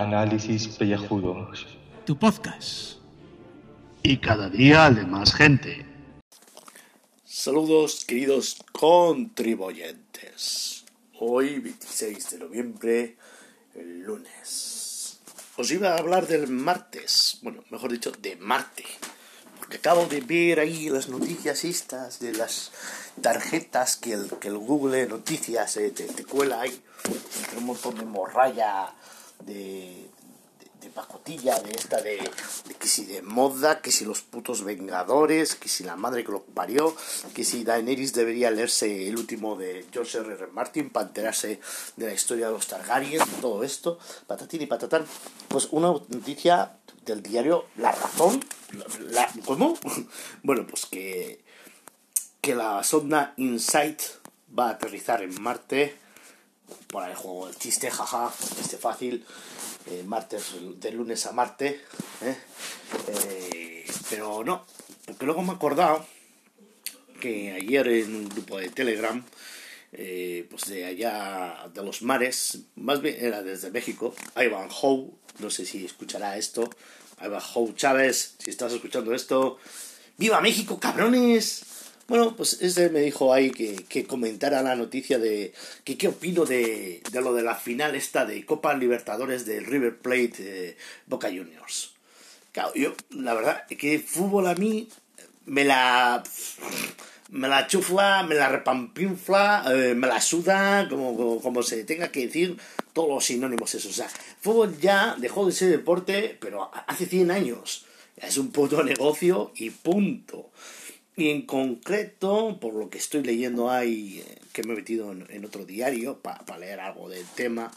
Análisis Pellejudos. Tu podcast. Y cada día de más gente. Saludos queridos contribuyentes. Hoy 26 de noviembre, el lunes. Os iba a hablar del martes, bueno, mejor dicho, de Marte. Porque acabo de ver ahí las noticias estas de las tarjetas que el, que el Google Noticias eh, te, te cuela ahí. Un montón de morralla de, de pacotilla, de esta de, que si de moda, que si los putos vengadores, que si la madre que lo parió, que si Daenerys debería leerse el último de George R. R. Martin para enterarse de la historia de los Targaryen, todo esto, patatín y patatán. Pues una noticia del diario La Razón, ¿cómo? bueno, pues que, que la sonda Insight va a aterrizar en Marte por el juego el chiste, jaja, chiste fácil, eh, martes, de lunes a martes, ¿eh? Eh, pero no, porque luego me he acordado que ayer en un grupo de Telegram, pues de allá de los mares, más bien era desde México, Ivan Howe, no sé si escuchará esto, Ivan Howe Chávez, si estás escuchando esto, ¡Viva México, cabrones! Bueno, pues ese me dijo ahí que, que comentara la noticia de que qué opino de, de, lo de la final esta de Copa Libertadores del River Plate Boca Juniors. Claro, yo, la verdad, que fútbol a mí me la me la chufla, me la repampinfla, eh, me la suda, como, como, como, se tenga que decir, todos los sinónimos esos. O sea, fútbol ya dejó de ser deporte, pero hace 100 años. Es un puto negocio y punto. Y en concreto, por lo que estoy leyendo ahí, que me he metido en, otro diario para pa leer algo del tema,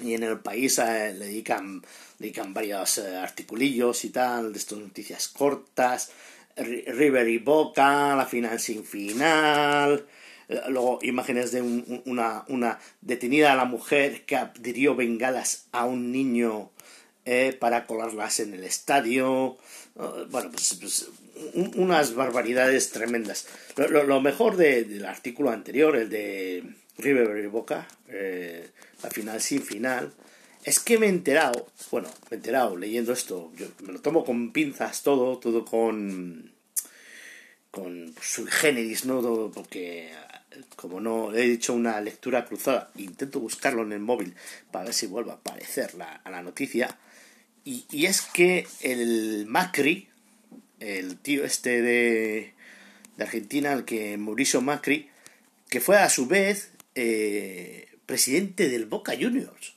y en el país eh, le dedican, dedican varios eh, articulillos y tal, de estas noticias cortas, River y Boca, la final sin final, luego imágenes de un, una, una detenida a la mujer que adhirió bengalas a un niño eh, para colarlas en el estadio, bueno, pues, pues unas barbaridades tremendas. Lo, lo, mejor de, del artículo anterior, el de River y Boca, eh, la final sin final, es que me he enterado, bueno, me he enterado leyendo esto, yo me lo tomo con pinzas todo, todo con con sui generis, ¿no? Todo porque como no he hecho una lectura cruzada, intento buscarlo en el móvil para ver si vuelve a aparecer la, a la noticia. Y, y es que el Macri, el tío este de, de Argentina, el que Mauricio Macri, que fue a su vez eh, presidente del Boca Juniors.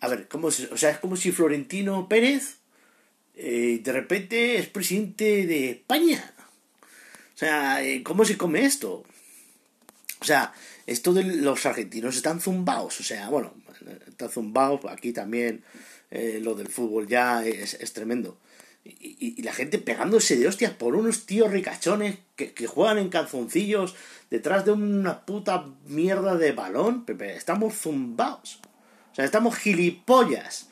A ver, ¿cómo se, o sea, es como si Florentino Pérez eh, de repente es presidente de España. O sea, eh, ¿cómo se come esto? O sea, esto de los argentinos están zumbados. O sea, bueno, están zumbados. Aquí también eh, lo del fútbol ya es, es tremendo. Y, la gente pegándose de hostias por unos tíos ricachones que, que, juegan en calzoncillos detrás de una puta mierda de balón. Pepe, estamos zumbados. O sea, estamos gilipollas.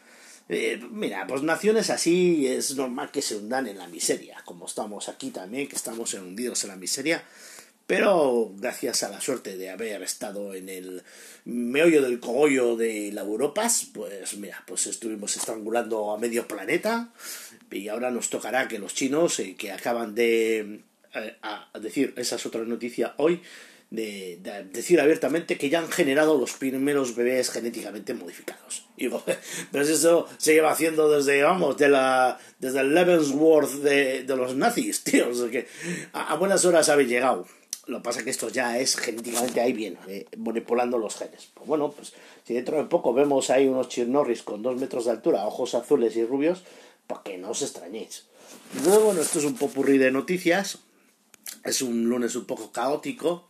Eh, mira, pues naciones así es normal que se hundan en la miseria, como estamos aquí también, que estamos hundidos en la miseria. Pero gracias a la suerte de haber estado en el meollo del cogollo de la Europas, pues mira, pues estuvimos estrangulando a medio planeta y ahora nos tocará que los chinos, eh, que acaban de eh, decir, esa es otra noticia hoy, de, de, decir abiertamente que ya han generado los primeros bebés genéticamente modificados. Y pero eso se lleva haciendo desde, vamos, de la, desde el Lebensworth de, los nazis, tío. O sea que a buenas horas habéis llegado. Lo que pasa es que esto ya es genéticamente ahí bien, eh, manipulando los genes. Pues bueno, pues si dentro de poco vemos ahí unos chirnorris con dos metros de altura, ojos azules y rubios, pues que no os extrañéis. Luego, bueno, esto es un popurrí de noticias. Es un lunes un poco caótico.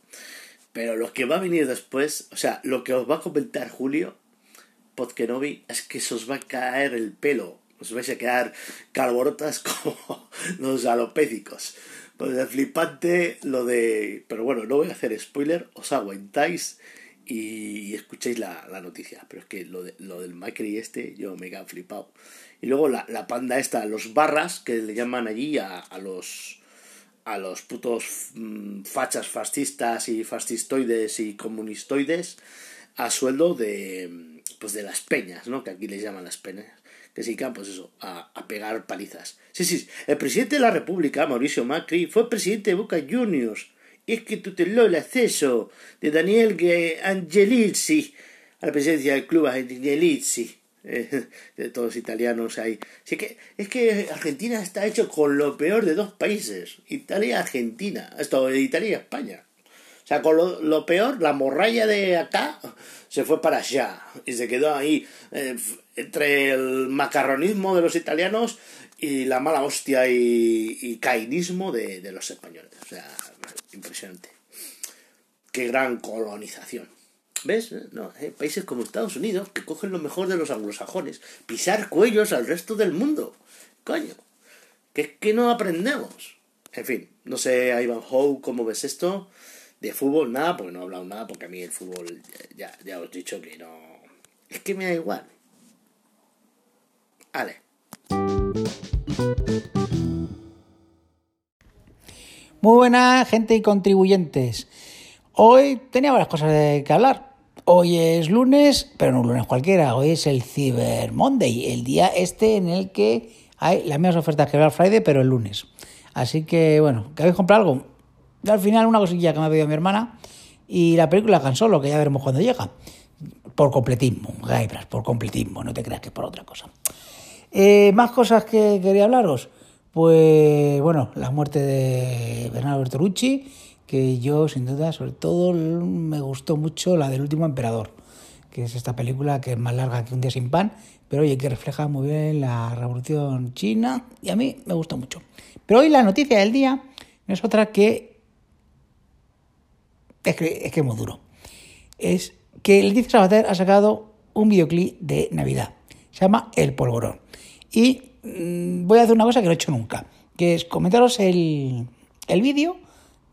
Pero lo que va a venir después, o sea, lo que os va a comentar Julio Podkenovi es que se os va a caer el pelo. Os vais a quedar calborotas como los alopécicos. Pues es flipante lo de... Pero bueno, no voy a hacer spoiler, os aguantáis y, escucháis la, la, noticia. Pero es que lo, de, lo del Macri este, yo me he flipado. Y luego la, la, panda esta, los barras, que le llaman allí a, a los a los putos mmm, fachas fascistas y fascistoides y comunistoides, a sueldo de, pues de las peñas, ¿no? Que aquí les llaman las peñas. Que se dedican, pues eso, a, a pegar palizas. Sí, sí, el presidente de la República, Mauricio Macri, fue presidente de Boca Juniors. Y es que tuteló el acceso de Daniel Angelizzi a la presidencia del club Angelizzi. De todos italianos ahí. Así que es que Argentina está hecho con lo peor de dos países, Italia y Argentina, esto Italia y España. O sea, con lo, peor, la morralla de acá se fue para allá y se quedó ahí eh, entre el macarronismo de los italianos y la mala hostia y, y cainismo de, de los españoles. O sea, impresionante. Qué gran colonización. ¿Ves? No, hay países como Estados Unidos que cogen lo mejor de los anglosajones. Pisar cuellos al resto del mundo. Coño. Que es que no aprendemos. En fin, no sé, Ivan Howe, ¿cómo ves esto? De fútbol, nada, porque no he hablado nada, porque a mí el fútbol, ya, ya os he dicho que no. Es que me da igual. Muy buena gente y contribuyentes. Hoy tenía varias cosas de que hablar. Hoy es lunes, pero no un lunes cualquiera, hoy es el Cyber Monday, el día este en el que hay las mismas ofertas que Black Friday, pero el lunes. Así que, bueno, ¿que habéis comprado algo? Al final una cosilla que me ha pedido mi hermana y la película Han Solo, que ya veremos cuando llega. Por completismo, Gaibras, por completismo, no te creas que es por otra cosa. Eh, más cosas que quería hablaros. Pues bueno, la muerte de Bernardo Bertolucci que yo sin duda, sobre todo me gustó mucho la del último emperador, que es esta película que es más larga que un día sin pan, pero oye, que refleja muy bien la revolución china y a mí me gustó mucho. Pero hoy la noticia del día no es otra que... Es que es, que muy duro. Es que Leticia Sabater ha sacado un videoclip de Navidad. Se llama El Polvorón. Y mm, voy a hacer una cosa que no he hecho nunca, que es comentaros el, el vídeo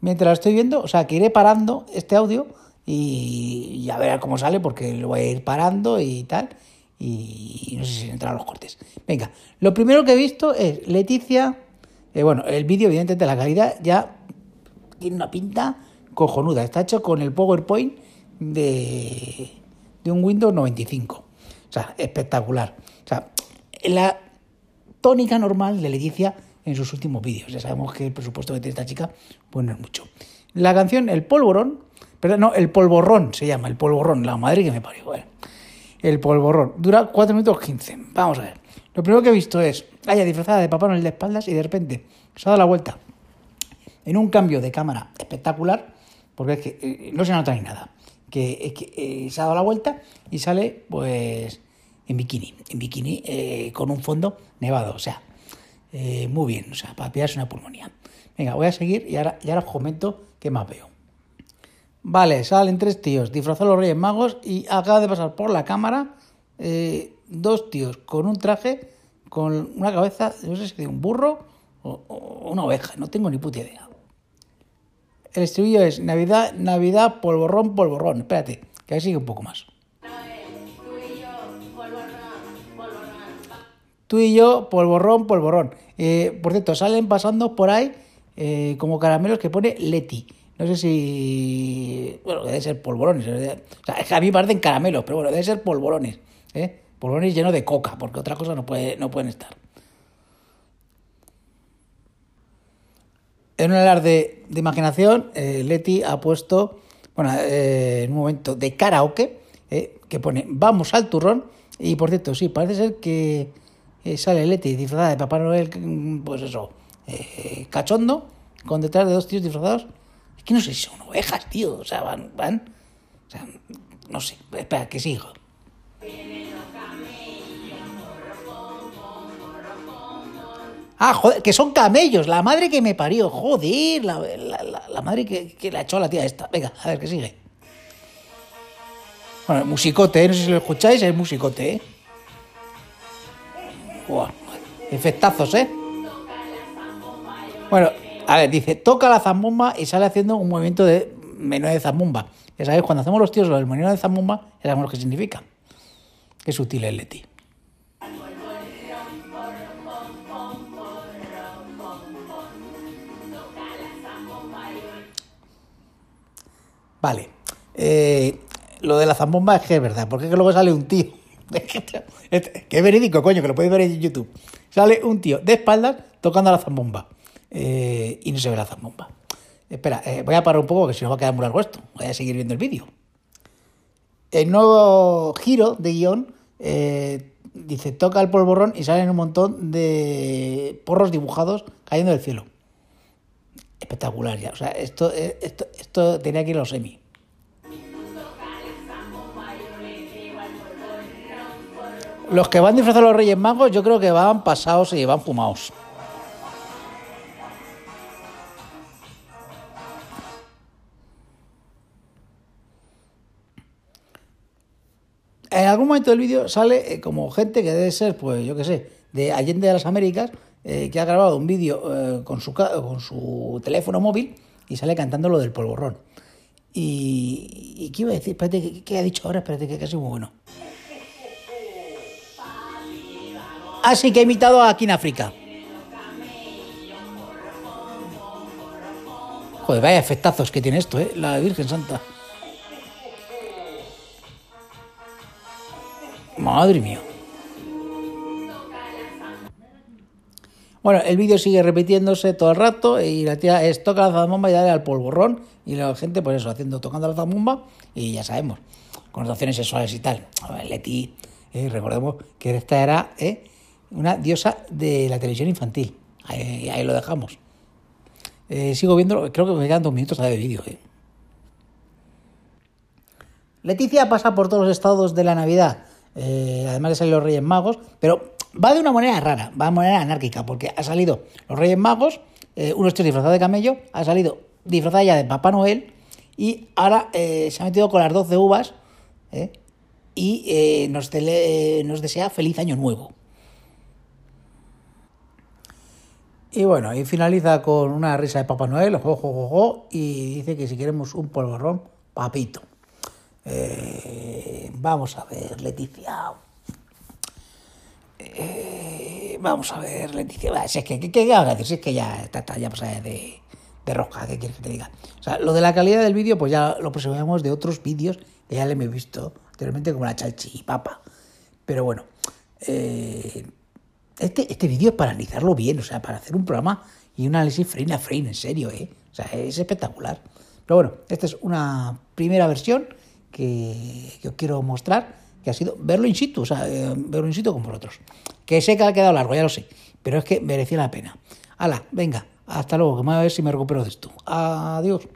mientras lo estoy viendo, o sea, que iré parando este audio y ya verá cómo sale porque lo voy a ir parando y tal. Y no sé si entran los cortes. Venga, lo primero que he visto es Leticia. Eh, bueno, el vídeo, evidentemente, la calidad ya tiene una pinta cojonuda. Está hecho con el PowerPoint de, de un Windows 95. O sea, espectacular. O sea, la tónica normal de Leticia en sus últimos vídeos. Ya sabemos que el presupuesto que tiene esta chica pues no es mucho. La canción El Polvorón, perdón, no, El Polvorrón se llama, El Polvorrón, la madre que me parió. Bueno, el Polvorrón, dura 4 minutos 15. Vamos a ver. Lo primero que he visto es haya disfrazada de Papá Noel de espaldas y de repente se ha dado la vuelta en un cambio de cámara espectacular, porque es que eh, no se nota ni nada. Que, es que eh, se ha dado la vuelta y sale pues en bikini, en bikini eh, con un fondo nevado. O sea, eh, muy bien, o sea, para pillarse una pulmonía. Venga, voy a seguir y ahora, y ahora os comento qué más veo. Vale, salen tres tíos disfrazados los Reyes Magos y acaba de pasar por la cámara eh, dos tíos con un traje con una cabeza, no sé si de un burro o, una oveja, no tengo ni puta idea. El estribillo es Navidad, Navidad, polvorrón, polvorrón. Espérate, que ahí sigue un poco más. Tú y yo, polvorrón, polvorrón. Eh, por cierto, salen pasando por ahí eh, como caramelos que pone Leti. No sé si. Bueno, debe ser polvorones. O sea, es que a mí parecen caramelos, pero bueno, debe ser polvorones. ¿eh? Polvorones llenos de coca, porque otra cosa no, puede, no pueden estar. En un alarde de imaginación, eh, Leti ha puesto, bueno, en un momento de karaoke, que pone Vamos al turrón. Y por cierto, sí, parece ser que eh, sale Leti disfrazada de Papá Noel, pues eso, eh, cachondo, con detrás de dos tíos disfrazados. Es que no sé si son ovejas, tío. O sea, van, van. O sea, no sé. Espera, que sigo. Ah, joder, que son camellos, la madre que me parió, joder, la, la, madre que, que la echó a la tía esta. Venga, a ver, que sigue. Bueno, musicote, ¿eh? no sé si lo escucháis, es musicote, ¿eh? Efectazos, ¿eh? Bueno, a ver, dice, toca la zambomba y sale haciendo un movimiento de menú de zambomba. Ya sabéis, cuando hacemos los tíos el menú de zambomba, ya sabemos lo que significa. Qué sutil es Leti. Vale. Eh, lo de la zambomba es que es verdad, porque es que luego sale un tío. que es verídico, coño, que lo podéis ver en YouTube. Sale un tío de espaldas tocando la zambomba. Eh, y no se ve la zambomba. Espera, eh, voy a parar un poco, que si no va a quedar muy largo esto. Voy a seguir viendo el vídeo. El nuevo giro de guion eh, dice: toca el polvorrón y salen un montón de porros dibujados cayendo del cielo. Espectacular ya. O sea, esto, esto, esto tenía que ir a los semi. Los que van disfrazados los Reyes Magos, yo creo que van pasados y van fumados. En algún momento del vídeo sale eh, como gente que debe ser, pues yo qué sé, de Allende de las Américas, eh, que ha grabado un vídeo eh, con, su, con su teléfono móvil y sale cantando lo del polvorrón. Y, y ¿qué iba a decir? Espérate, ¿qué, ha dicho ahora? Espérate, que casi muy bueno. Así que he imitado aquí en África. Joder, vaya efectazos que tiene esto, ¿eh? La Virgen Santa. Madre mía. Bueno, el vídeo sigue repitiéndose todo el rato y la tía es toca la zambomba y dale al polvorrón y la gente pues eso, haciendo, tocando la zambomba y ya sabemos, connotaciones sexuales y tal. A ver, Leti, eh, recordemos que esta era eh, una diosa de la televisión infantil. Ahí, lo dejamos. Eh, sigo viendo, creo que me quedan dos minutos de vídeo. Leticia pasa por todos los estados de la Navidad eh, además de salir los Reyes Magos, pero va de una manera rara, va de manera anárquica, porque ha salido los Reyes Magos, eh, uno está disfrazado de camello, ha salido disfrazada ya de Papá Noel y ahora eh, se ha metido con las 12 uvas y nos, nos desea feliz año nuevo. Y bueno, y finaliza con una risa de Papá Noel, jo, y dice que si queremos un polvorrón, papito. Eh, vamos a ver, Leticia. Eh, vamos a ver, Leticia. Si es que, ¿qué, qué, decir? Si es que ya está, ya pasada de, de rosca, ¿qué quieres que te diga? O sea, lo de la calidad del vídeo, pues ya lo presumimos de otros vídeos que ya le he visto anteriormente, como la chalchi y papa. Pero bueno, eh, este, este vídeo es para analizarlo bien, o sea, para hacer un programa y un análisis frame a frame, en serio, ¿eh? O sea, es espectacular. Pero bueno, esta es una primera versión que, os quiero mostrar, que ha sido verlo in situ, o sea, eh, verlo in situ con vosotros. Que sé que ha quedado largo, ya lo sé, pero es que merecía la pena. Hala, venga, hasta luego, que me voy a ver si me recupero de esto. Adiós.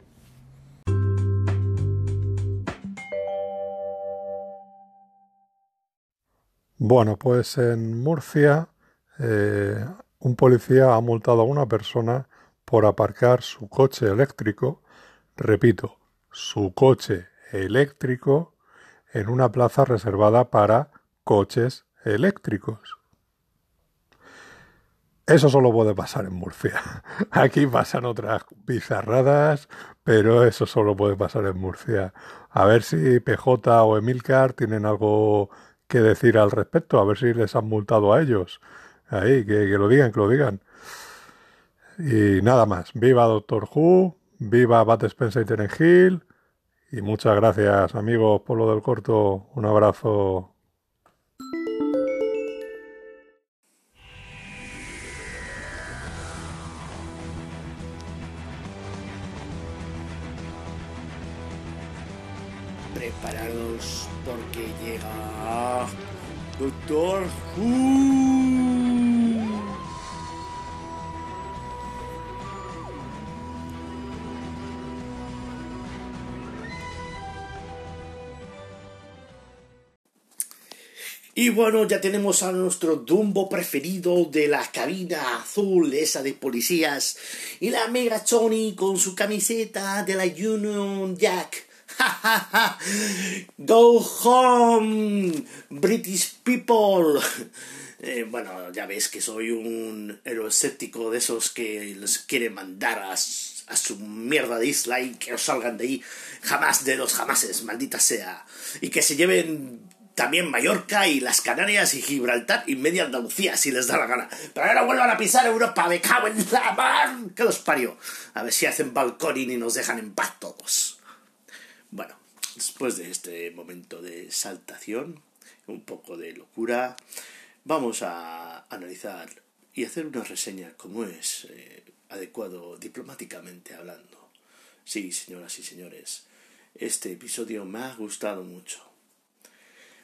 Bueno, pues en Murcia eh, un policía ha multado a una persona por aparcar su coche eléctrico, repito, su coche eléctrico en una plaza reservada para coches eléctricos. Eso solo puede pasar en Murcia. Aquí pasan otras bizarradas, pero eso solo puede pasar en Murcia. A ver si PJ o Emilcar tienen algo que decir al respecto, a ver si les han multado a ellos. Ahí, que, lo digan, que lo digan. Y nada más. Viva Doctor Who, viva Bat Spencer y Teren Hill, y muchas gracias amigos por lo del corto. Un abrazo. Preparados porque llega Doctor Who. Y bueno, ya tenemos a nuestro Dumbo preferido de la cabina azul, esa de policías, y la Mega Tony con su camiseta de la Union Jack. Go home, British people. Eh, bueno, ya ves que soy un escéptico de esos que les quiere mandar a, su mierda de isla y que no salgan de ahí jamás de los jamases, maldita sea. Y que se lleven también Mallorca y las Canarias y Gibraltar y media Andalucía si les da la gana. Pero ahora vuelvan a pisar Europa, me cago en la mar, que los parió. A ver si hacen balcón y nos dejan en paz todos. Bueno, después de este momento de saltación, un poco de locura, vamos a analizar y hacer una reseña como es eh, adecuado diplomáticamente hablando. Sí, señoras y señores, este episodio me ha gustado mucho.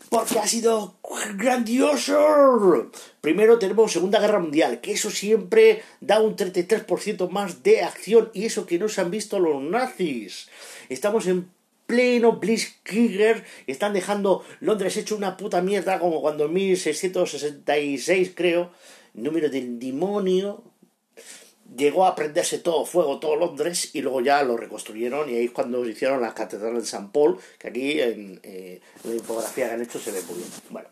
Porque ha sido grandioso. Primero tenemos Segunda Guerra Mundial, que eso siempre da un 33% más de acción y eso que no se han visto los nazis. Estamos en pleno Blitzkrieg están dejando Londres hecho una puta mierda como cuando en 1666 creo, número del demonio, llegó a prenderse todo fuego, todo Londres, y luego ya lo reconstruyeron, y ahí es cuando hicieron la catedral de San Paul, que aquí en, eh, la infografía que han hecho se ve muy bien. Bueno.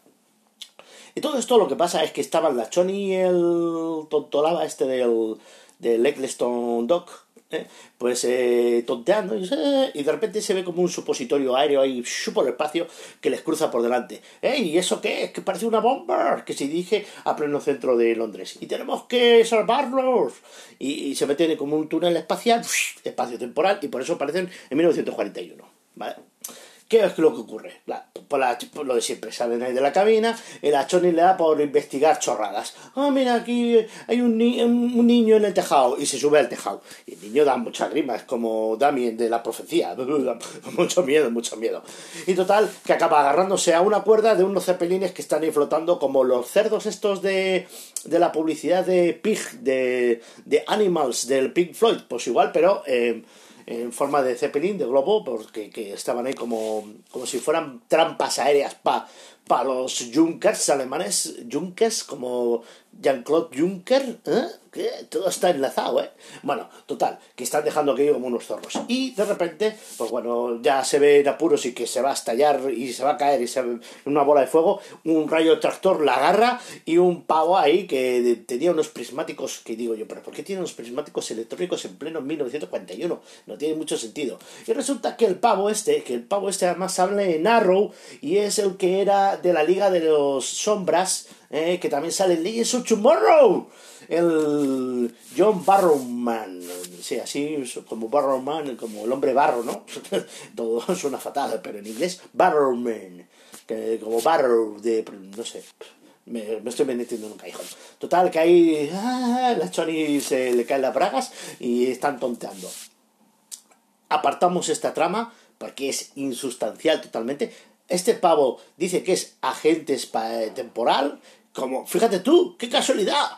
Y todo esto lo que pasa es que estaban la Choni y el tontolaba este del, del Dock, ¿eh? pues eh, tonteando y, de repente se ve como un supositorio aéreo ahí por el espacio que les cruza por delante. ¿Y eso qué es? Que parece una bomba que se dirige a pleno centro de Londres. Y tenemos que salvarlos. Y, se meten como un túnel espacial, espacio temporal, y por eso aparecen en 1941. ¿Vale? ¿Qué es lo que ocurre? por, lo de siempre, salen ahí de la cabina, el achoni le da por investigar chorradas. Ah, mira, aquí hay un, un, niño en el tejado y se sube al tejado. Y el niño da muchas rimas, como Damien de la profecía. mucho miedo, mucho miedo. Y total, que acaba agarrándose a una cuerda de unos cepelines que están ahí flotando como los cerdos estos de, de la publicidad de Pig, de, de Animals, del Pink Floyd. Pues igual, pero... Eh, en forma de Zeppelin, de globo, porque que estaban ahí como, como si fueran trampas aéreas para pa los Junkers alemanes, Junkers como Jean-Claude Juncker, ¿eh? Que todo está enlazado, ¿eh? Bueno, total, que están dejando aquello como unos zorros. Y de repente, pues bueno, ya se ve en apuros y que se va a estallar y se va a caer y se ve una bola de fuego, un rayo tractor la agarra y un pavo ahí que tenía unos prismáticos, que digo yo, pero ¿por qué tiene unos prismáticos electrónicos en pleno 1941? No tiene mucho sentido. Y resulta que el pavo este, que el pavo este además habla en Arrow y es el que era de la Liga de los Sombras, eh, que también sale en Legends of Tomorrow, el John Barrowman, sí, así como Barrowman, como el hombre barro, ¿no? Todo suena fatal, pero en inglés, Barrowman, que, como Barrow, de, no sé, me, estoy metiendo en un callejón. Total, que ahí ah, la Choni se le caen las bragas y están tonteando. Apartamos esta trama porque es insustancial totalmente. Este pavo dice que es agente temporal, como, fíjate tú, qué casualidad.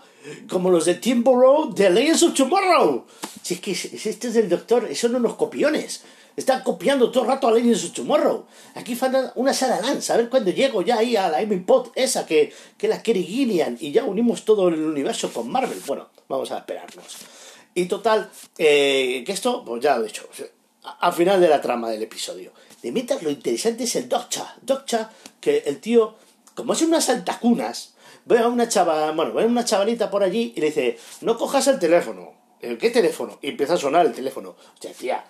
Como los de Road de Legends of Tomorrow. Si es que este es el doctor, son unos copiones. Están copiando todo el rato a Legends of Tomorrow. Aquí falta una Sarah Lance. A ver cuándo llego ya ahí a la Amy Pot esa que, que la quiere Gillian y ya unimos todo el universo con Marvel. Bueno, vamos a esperarnos. Y total, eh, que esto, pues ya lo he dicho. Al final de la trama del episodio. De mientras lo interesante es el Doctor. Doctor, que el tío, como es unas altacunas, ve a una chava, bueno, ve a una chavalita por allí y le dice, no cojas el teléfono. ¿Qué teléfono? Y empieza a sonar el teléfono. O sea, tía,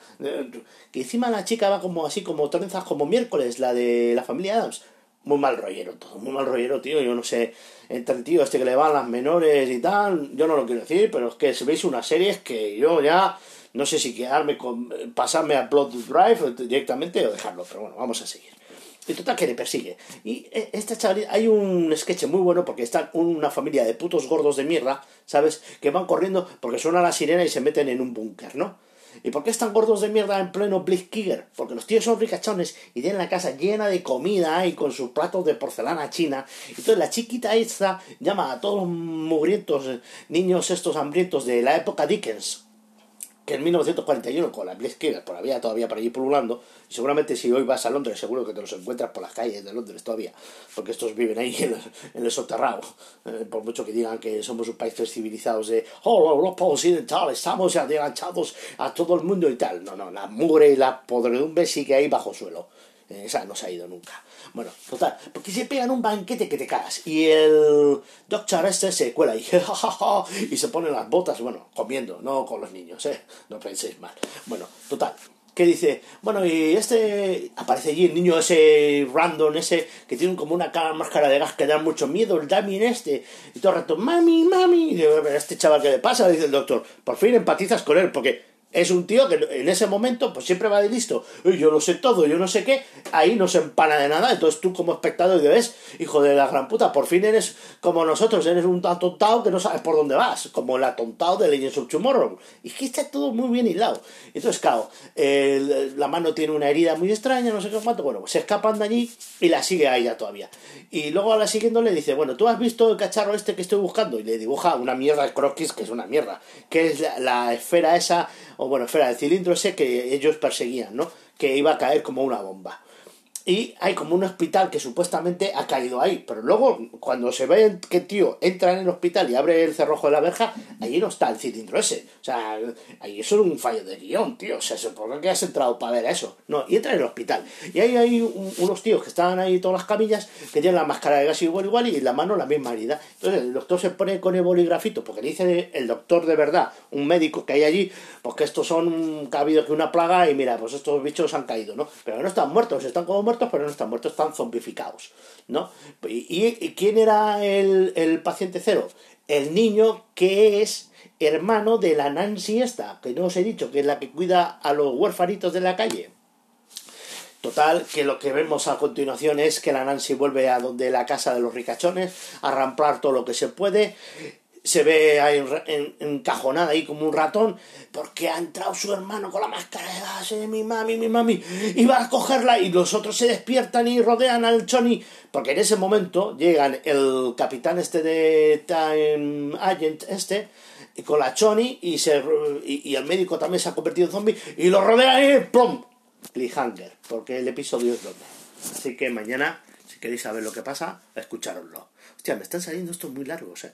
que encima la chica va como así, como trenzas como miércoles, la de la familia Adams. Muy mal rollero todo, muy mal rollero, tío. Yo no sé, entre el tío este que le van las menores y tal, yo no lo quiero decir, pero es que si veis una serie es que yo ya no sé si quedarme con, pasarme a Blood Drive directamente o dejarlo, pero bueno, vamos a seguir. Y total que le persigue. Y eh, esta chavalita, hay un sketch muy bueno porque está una familia de putos gordos de mierda, ¿sabes? Que van corriendo porque suena la sirena y se meten en un búnker, ¿no? ¿Y por qué están gordos de mierda en pleno Blitzkrieg? Porque los tíos son ricachones y tienen la casa llena de comida y con sus platos de porcelana china. Entonces la chiquita esta llama a todos los mugrientos niños estos hambrientos de la época Dickens, que en 1941 con la Blitzkrieg por había todavía por allí pululando, y seguramente si hoy vas a Londres seguro que te los encuentras por las calles de Londres todavía, porque estos viven ahí en el, soterrado, eh, por mucho que digan que somos un país civilizados de, oh, Europa Occidental, estamos adelantados a todo el mundo y tal. No, no, la mugre y la podredumbre sigue ahí bajo suelo. Esa no se ha ido nunca. Bueno, total, porque se pegan un banquete que te cagas. Y el Doctor este se cuela y, y se pone las botas, bueno, comiendo, no con los niños, ¿eh? No penséis mal. Bueno, total, que dice, bueno, y este, aparece allí el niño ese random, ese que tiene como una máscara de gas que da mucho miedo, el Damien este, y todo el rato, mami, mami, y este chaval que le pasa, dice el doctor, por fin empatizas con él, porque Es un tío que en ese momento pues siempre va de listo. "Uy, yo lo sé todo, yo no sé qué. Ahí no se empana de nada. Entonces tú como espectador dices, hijo de la gran puta, por fin eres como nosotros, eres un atontado que no sabes por dónde vas. Como el atontado de Legends of Tomorrow. Y que está todo muy bien hilado. Entonces, claro, la mano tiene una herida muy extraña, no sé qué cuánto. Bueno, pues se escapan de allí y la sigue a ella todavía. Y luego a la siguiente le dice, bueno, ¿tú has visto el cacharro este que estoy buscando? Y le dibuja una mierda croquis, que es una mierda. Que es la esfera esa, o bueno, esfera, el cilindro ese que ellos perseguían, ¿no? Que iba a caer como una bomba. Y hay como un hospital que supuestamente ha caído ahí. Pero luego, cuando se ve que tío entra en el hospital y abre el cerrojo de la verja, allí no está el cilindro ese. O sea, ahí eso es un fallo de guion, tío. O sea, se supone que has entrado para ver eso. No, y entra en el hospital. Y ahí hay un- unos tíos que estaban ahí todas las camillas, que tienen la máscara de gas igual igual y en la mano la misma herida. Entonces el doctor se pone con el boligrafito, porque le dice el doctor de verdad, un médico que hay allí, pues que estos son, que que una plaga y mira, pues estos bichos han caído, ¿no? Pero no están muertos, están como muertos, pero no están muertos, están zombificados, ¿no? ¿Y, quién era el, el paciente cero? El niño que es hermano de la Nancy esta, que no os he dicho, que es la que cuida a los huérfanitos de la calle. Total, que lo que vemos a continuación es que la Nancy vuelve a donde la casa de los ricachones, a ramplar todo lo que se puede. Se ve ahí en- en- encajonada ahí como un ratón, porque ha entrado su hermano con la máscara de gas, eh, mi mami, mi mami, y va a cogerla, y los otros se despiertan y rodean al Choni, porque en ese momento llegan el capitán este de Time Agent este, con la Choni, y, se, y, el médico también se ha convertido en zombie, y lo rodean y ¡plum! Cliffhanger, porque el episodio es doble. Así que mañana, si queréis saber lo que pasa, escuchároslo. Hostia, me están saliendo estos muy largos, eh.